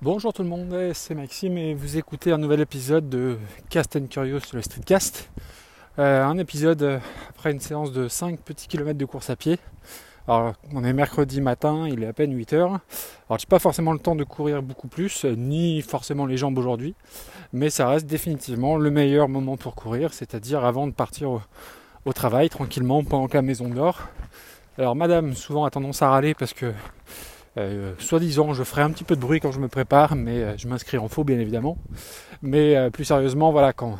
Bonjour tout le monde, c'est Maxime et vous écoutez un nouvel épisode de Cast and Curious sur le Streetcast. Euh, un épisode euh, après une séance de 5 petits kilomètres de course à pied. Alors on est mercredi matin, il est à peine 8 heures. Alors j'ai pas forcément le temps de courir beaucoup plus, ni forcément les jambes aujourd'hui, mais ça reste définitivement le meilleur moment pour courir, c'est-à-dire avant de partir au, au travail tranquillement pendant que la maison dort. Alors madame souvent a tendance à râler parce que euh, soi-disant, je ferai un petit peu de bruit quand je me prépare, mais euh, je m'inscris en faux, bien évidemment. Mais euh, plus sérieusement, voilà, quand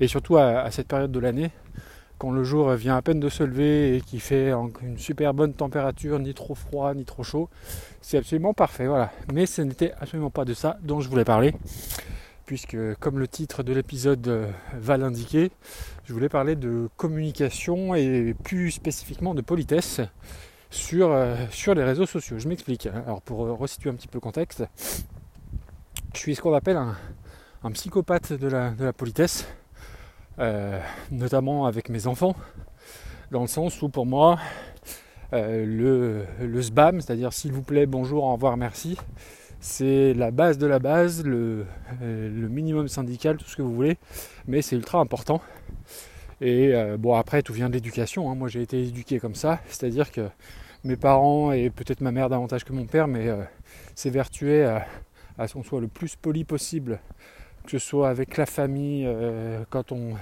et surtout à, cette période de l'année, quand le jour vient à peine de se lever et qu'il fait une super bonne température, ni trop froid, ni trop chaud, c'est absolument parfait, voilà. Mais ce n'était absolument pas de ça dont je voulais parler, puisque comme le titre de l'épisode va l'indiquer, je voulais parler de communication et plus spécifiquement de politesse sur, euh, sur les réseaux sociaux. Je m'explique. Alors pour euh, resituer un petit peu le contexte, je suis ce qu'on appelle un, psychopathe de la, politesse, euh, notamment avec mes enfants, dans le sens où pour moi, le, le SBAM, c'est-à-dire s'il vous plaît, bonjour, au revoir, merci, c'est la base de la base, le, minimum syndical, tout ce que vous voulez, mais c'est ultra important. Et bon après tout vient de l'éducation, hein. moi j'ai été éduqué comme ça, c'est-à-dire que mes parents et peut-être ma mère davantage que mon père, mais euh, s'évertuer à, à ce qu'on soit le plus poli possible, que ce soit avec la famille, euh, quand, on,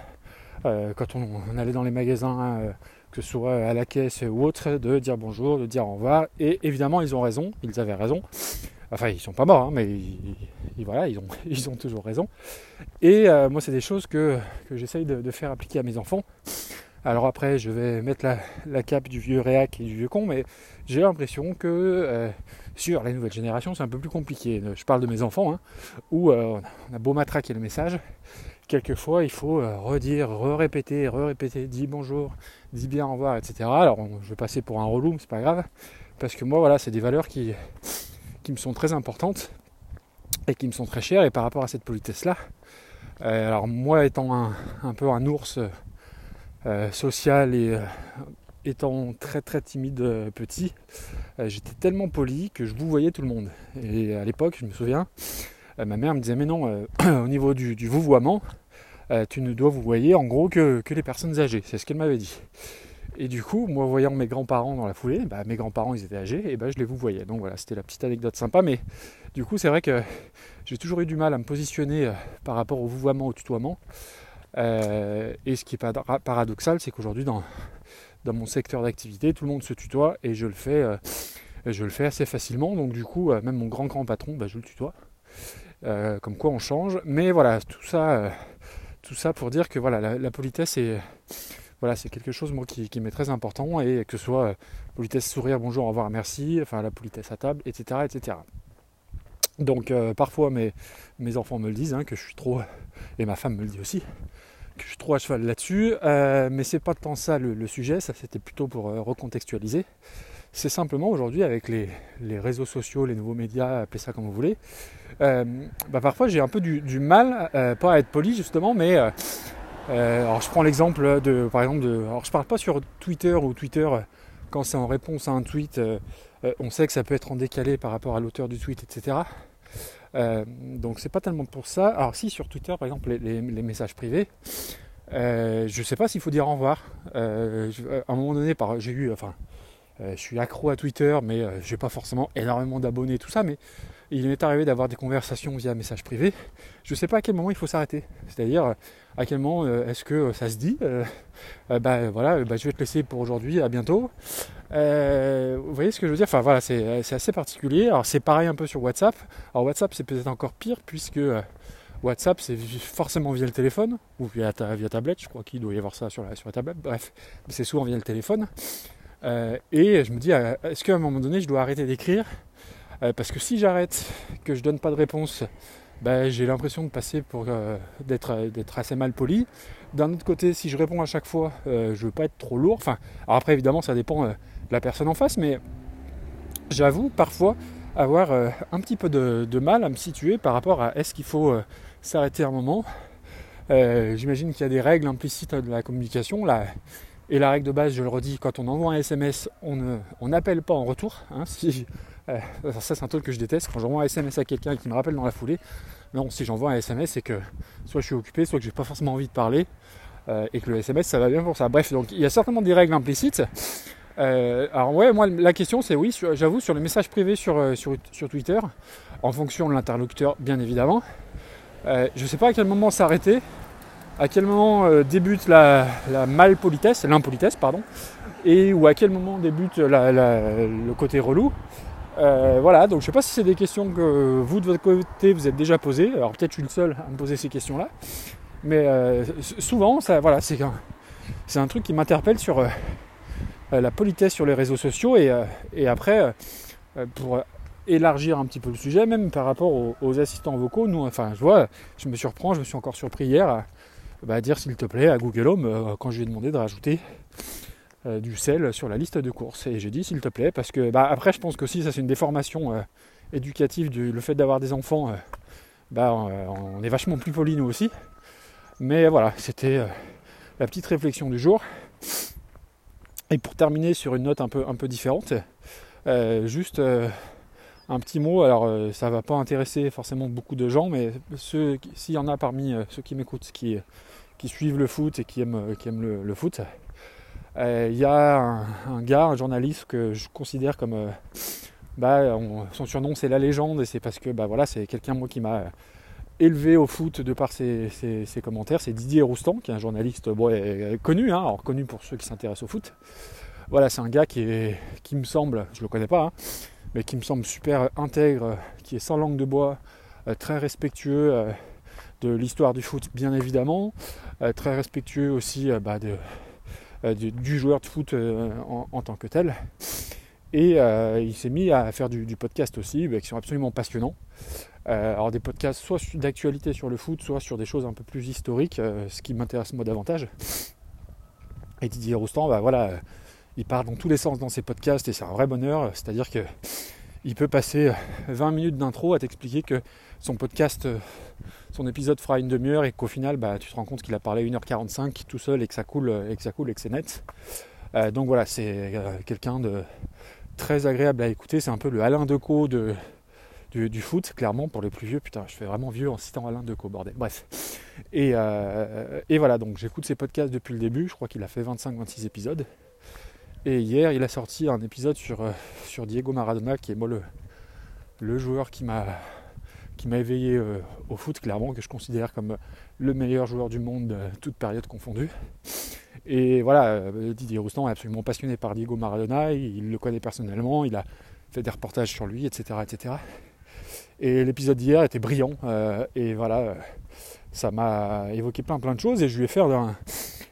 euh, quand on, allait dans les magasins, que ce soit à la caisse ou autre, de dire bonjour, de dire au revoir. Et évidemment, ils ont raison, ils avaient raison. Enfin, ils sont pas morts, hein, mais ils, voilà, ils ont, ils ont toujours raison. Et moi, c'est des choses que, que j'essaye de, faire appliquer à mes enfants. Alors après, je vais mettre la, cape du vieux réac et du vieux con, mais j'ai l'impression que euh, sur les nouvelles générations, c'est un peu plus compliqué. Je parle de mes enfants, hein, où euh, on a beau matraquer le message, quelquefois il faut euh, redire, re-répéter, re-répéter, dis bonjour, dis bien au revoir, etc. Alors je vais passer pour un relou, mais c'est pas grave, parce que moi, voilà, c'est des valeurs qui, qui me sont très importantes et qui me sont très chères, et par rapport à cette politesse-là, alors moi étant un, peu un ours euh, social et euh, étant très très timide euh, petit, j'étais tellement poli que je vous voyais tout le monde. Et à l'époque, je me souviens, ma mère me disait mais non, au niveau du, du vouvoiement, tu ne dois vous voyer en gros que, les personnes âgées. C'est ce qu'elle m'avait dit. Et du coup, moi voyant mes grands-parents dans la foulée, bah, mes grands-parents ils étaient âgés, et bah, je les vous voyais. Donc voilà, c'était la petite anecdote sympa, mais du coup c'est vrai que j'ai toujours eu du mal à me positionner par rapport au vouvoiement, au tutoiement. Euh, et ce qui est paradoxal, c'est qu'aujourd'hui, dans, dans mon secteur d'activité, tout le monde se tutoie et je le fais, euh, je le fais assez facilement. Donc du coup, euh, même mon grand grand patron, bah, je le tutoie. comme quoi on change. Mais voilà, tout ça, tout ça pour dire que voilà, la, politesse est, voilà, c'est quelque chose moi, qui, m'est très important et que ce soit politesse sourire, bonjour, au revoir, merci, enfin la politesse à table, etc. etc. Donc parfois mes, enfants me le disent hein, que je suis trop, et ma femme me le dit aussi, que je suis trop à cheval là-dessus, euh, mais c'est pas tant ça le, sujet, ça c'était plutôt pour euh, recontextualiser. C'est simplement aujourd'hui avec les, réseaux sociaux, les nouveaux médias, appelez ça comme vous voulez, euh, bah, parfois j'ai un peu du, mal, pas à être poli justement, mais alors je prends l'exemple de, par exemple, de, alors je parle pas sur Twitter ou Twitter quand c'est en réponse à un tweet, on sait que ça peut être en décalé par rapport à l'auteur du tweet, etc. Euh, donc c'est pas tellement pour ça. Alors si sur Twitter par exemple les, messages privés, euh, je sais pas s'il faut dire au revoir. Euh, à un moment donné, j'ai eu, enfin, je suis accro à Twitter, mais j'ai pas forcément énormément d'abonnés, tout ça, mais il m'est arrivé d'avoir des conversations via message privé. Je ne sais pas à quel moment il faut s'arrêter. C'est-à-dire à quel moment est-ce que ça se dit Bah voilà, bah, je vais te laisser pour aujourd'hui, à bientôt. Euh, vous voyez ce que je veux dire? Enfin voilà, c'est assez particulier. Alors c'est pareil un peu sur WhatsApp. Alors WhatsApp c'est peut-être encore pire puisque euh, WhatsApp c'est forcément via le téléphone ou via, via tablette. Je crois qu'il doit y avoir ça sur la, sur la tablette. Bref, c'est souvent via le téléphone. Euh, et je me dis, est-ce qu'à un moment donné je dois arrêter d'écrire? Parce que si j'arrête, que je donne pas de réponse, ben, j'ai l'impression de passer pour d'être assez mal poli. D'un autre côté, si je réponds à chaque fois, je veux pas être trop lourd. Enfin, après évidemment ça dépend la personne en face, mais j'avoue parfois avoir euh, un petit peu de, mal à me situer par rapport à est-ce qu'il faut euh, s'arrêter un moment. Euh, j'imagine qu'il y a des règles implicites de la communication. Et la règle de base, je le redis, quand on envoie un SMS, on n'appelle pas en retour. Hein. ça c'est un truc que je déteste quand j'envoie un SMS à quelqu'un qui me rappelle dans la foulée. Non, si j'envoie un SMS, c'est que soit je suis occupé, soit que j'ai pas forcément envie de parler. et que le SMS ça va bien pour ça. Bref, donc il y a certainement des règles implicites. alors ouais, moi la question c'est oui, j'avoue sur les messages privés sur, sur, Twitter, en fonction de l'interlocuteur bien évidemment. Euh, je ne sais pas à quel moment s'arrêter, à quel moment euh, débute la, malpolitesse, l'impolitesse, pardon, et ou à quel moment débute le côté relou. Euh, voilà, donc je ne sais pas si c'est des questions que vous de votre côté vous êtes déjà posées. Alors peut-être je suis le seul à me poser ces questions-là, mais souvent, ça, voilà, c'est un, c'est un truc qui m'interpelle sur la politesse sur les réseaux sociaux et, après pour élargir un petit peu le sujet, même par rapport aux, assistants vocaux. Nous, enfin, je vois, je me surprends, je me suis encore surpris hier à, bah, dire s'il te plaît à Google Home euh, quand je lui ai demandé de rajouter euh, du sel sur la liste de courses. Et j'ai dit s'il te plaît, parce que bah, après, je pense que si ça c'est une déformation euh, éducative du le fait d'avoir des enfants. bah, on est vachement plus poli nous aussi. Mais voilà, c'était la petite réflexion du jour. Et pour terminer sur une note un peu, un peu différente, juste un petit mot, alors euh, ça va pas intéresser forcément beaucoup de gens, mais s'il y en a parmi euh, ceux qui m'écoutent, qui, suivent le foot et euh, qui aiment le, foot, il y a un, gars, un journaliste que je considère comme bah, son surnom c'est la légende et c'est parce que bah, voilà, c'est quelqu'un moi qui m'a élevé au foot de par ses, commentaires, c'est Didier Roustan, qui est un journaliste connu, hein, connu pour ceux qui s'intéressent au foot. Voilà, c'est un gars qui, est, qui me semble, je le connais pas, hein, mais qui me semble super intègre, qui est sans langue de bois, euh, très respectueux euh, de l'histoire du foot bien évidemment, euh, très respectueux aussi bah, du joueur de foot en, tant que tel. Et il s'est mis à faire du, podcast aussi, bah, qui sont absolument passionnants. alors des podcasts soit d'actualité sur le foot, soit sur des choses un peu plus historiques, ce qui m'intéresse moi davantage. Et Didier Roustan, bah, voilà, il parle dans tous les sens dans ses podcasts et c'est un vrai bonheur. C'est-à-dire que il peut passer 20 minutes d'intro à t'expliquer que son podcast, son épisode fera une demi-heure et qu'au final, bah, tu te rends compte qu'il a parlé 1h45 tout seul et que ça coule et que ça coule et que c'est net. Euh, donc voilà, c'est euh, quelqu'un de très agréable à écouter. C'est un peu le Alain Decaux de, du, foot, clairement, pour les plus vieux. Putain, je fais vraiment vieux en citant Alain Decaux, bordel. Bref. Et, euh, et voilà, donc j'écoute ses podcasts depuis le début. Je crois qu'il a fait 25-26 épisodes. Et hier, il a sorti un épisode sur, euh, sur Diego Maradona, qui est moi le joueur qui m'a qui m'a éveillé euh, au foot, clairement, que je considère comme le meilleur joueur du monde, euh, toute période confondue. Et voilà, Didier Roustan est absolument passionné par Diego Maradona, il, le connaît personnellement, il a fait des reportages sur lui, etc. etc. Et l'épisode d'hier était brillant, et voilà, ça m'a évoqué plein plein de choses, et je lui ai fait.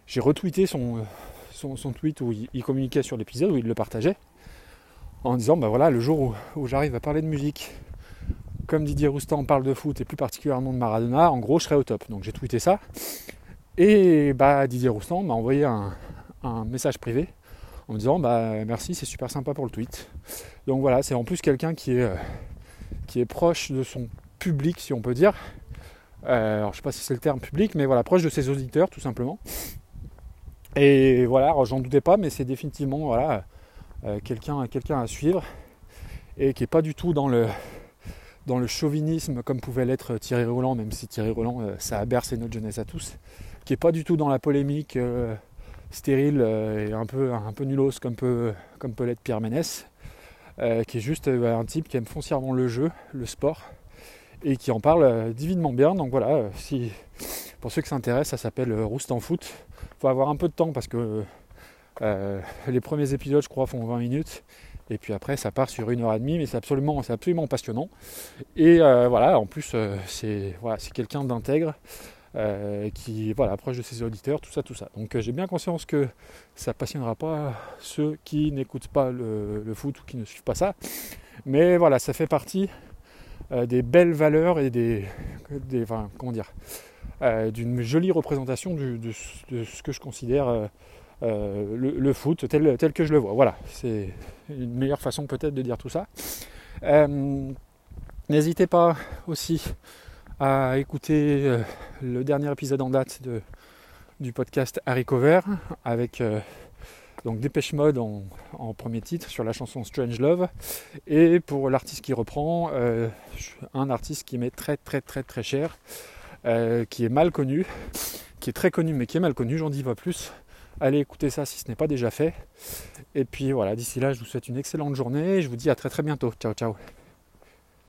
J'ai retweeté son, son, tweet où il, communiquait sur l'épisode, où il le partageait, en disant ben voilà, le jour où, j'arrive à parler de musique, comme Didier Roustan parle de foot et plus particulièrement de Maradona, en gros je serai au top. Donc j'ai tweeté ça. Et bah Didier Roustan m'a envoyé un, message privé en me disant bah merci, c'est super sympa pour le tweet. Donc voilà, c'est en plus quelqu'un qui est, euh, proche de son public, si on peut dire. Euh, alors je sais pas si c'est le terme public, mais voilà, proche de ses auditeurs tout simplement. Et voilà, j'en doutais pas, mais c'est définitivement voilà, euh, quelqu'un à suivre et qui n'est pas du tout dans le, dans le chauvinisme comme pouvait l'être Thierry Roland, même si Thierry Roland, euh, ça a bercé notre jeunesse à tous, qui n'est pas du tout dans la polémique euh, stérile et un peu, un peu nulos comme peut, comme peut l'être Pierre Ménès, qui est juste un type qui aime foncièrement le jeu, le sport, et qui en parle divinement bien. Donc voilà, si, pour ceux qui s'intéressent, ça s'appelle Roust en foot faut avoir un peu de temps parce que euh, les premiers épisodes, je crois, font 20 minutes. Et puis après, ça part sur une heure et demie, mais c'est absolument, absolument passionnant. Et euh, voilà, en plus, euh, c'est voilà, quelqu'un d'intègre qui voilà, proche de ses auditeurs, tout ça, tout ça. Donc j'ai bien conscience que ça passionnera pas ceux qui n'écoutent pas le, foot ou qui ne suivent pas ça. Mais voilà, ça fait partie des belles valeurs et des, des comment dire, euh, d'une jolie représentation de, ce que je considère euh, euh, le, foot tel, tel, que je le vois. Voilà, c'est une meilleure façon peut-être de dire tout ça. N'hésitez pas aussi à écouter le dernier épisode en date du podcast Harry Cover avec Donc Dépêche Mode en, premier titre sur la chanson Strange Love. Et pour l'artiste qui reprend, euh, un artiste qui met très très très très cher, euh, qui est mal connu, qui est très connu mais qui est mal connu, j'en dis pas plus. Allez écouter ça si ce n'est pas déjà fait. Et puis voilà, d'ici là, je vous souhaite une excellente journée. Je vous dis à très très bientôt. Ciao ciao.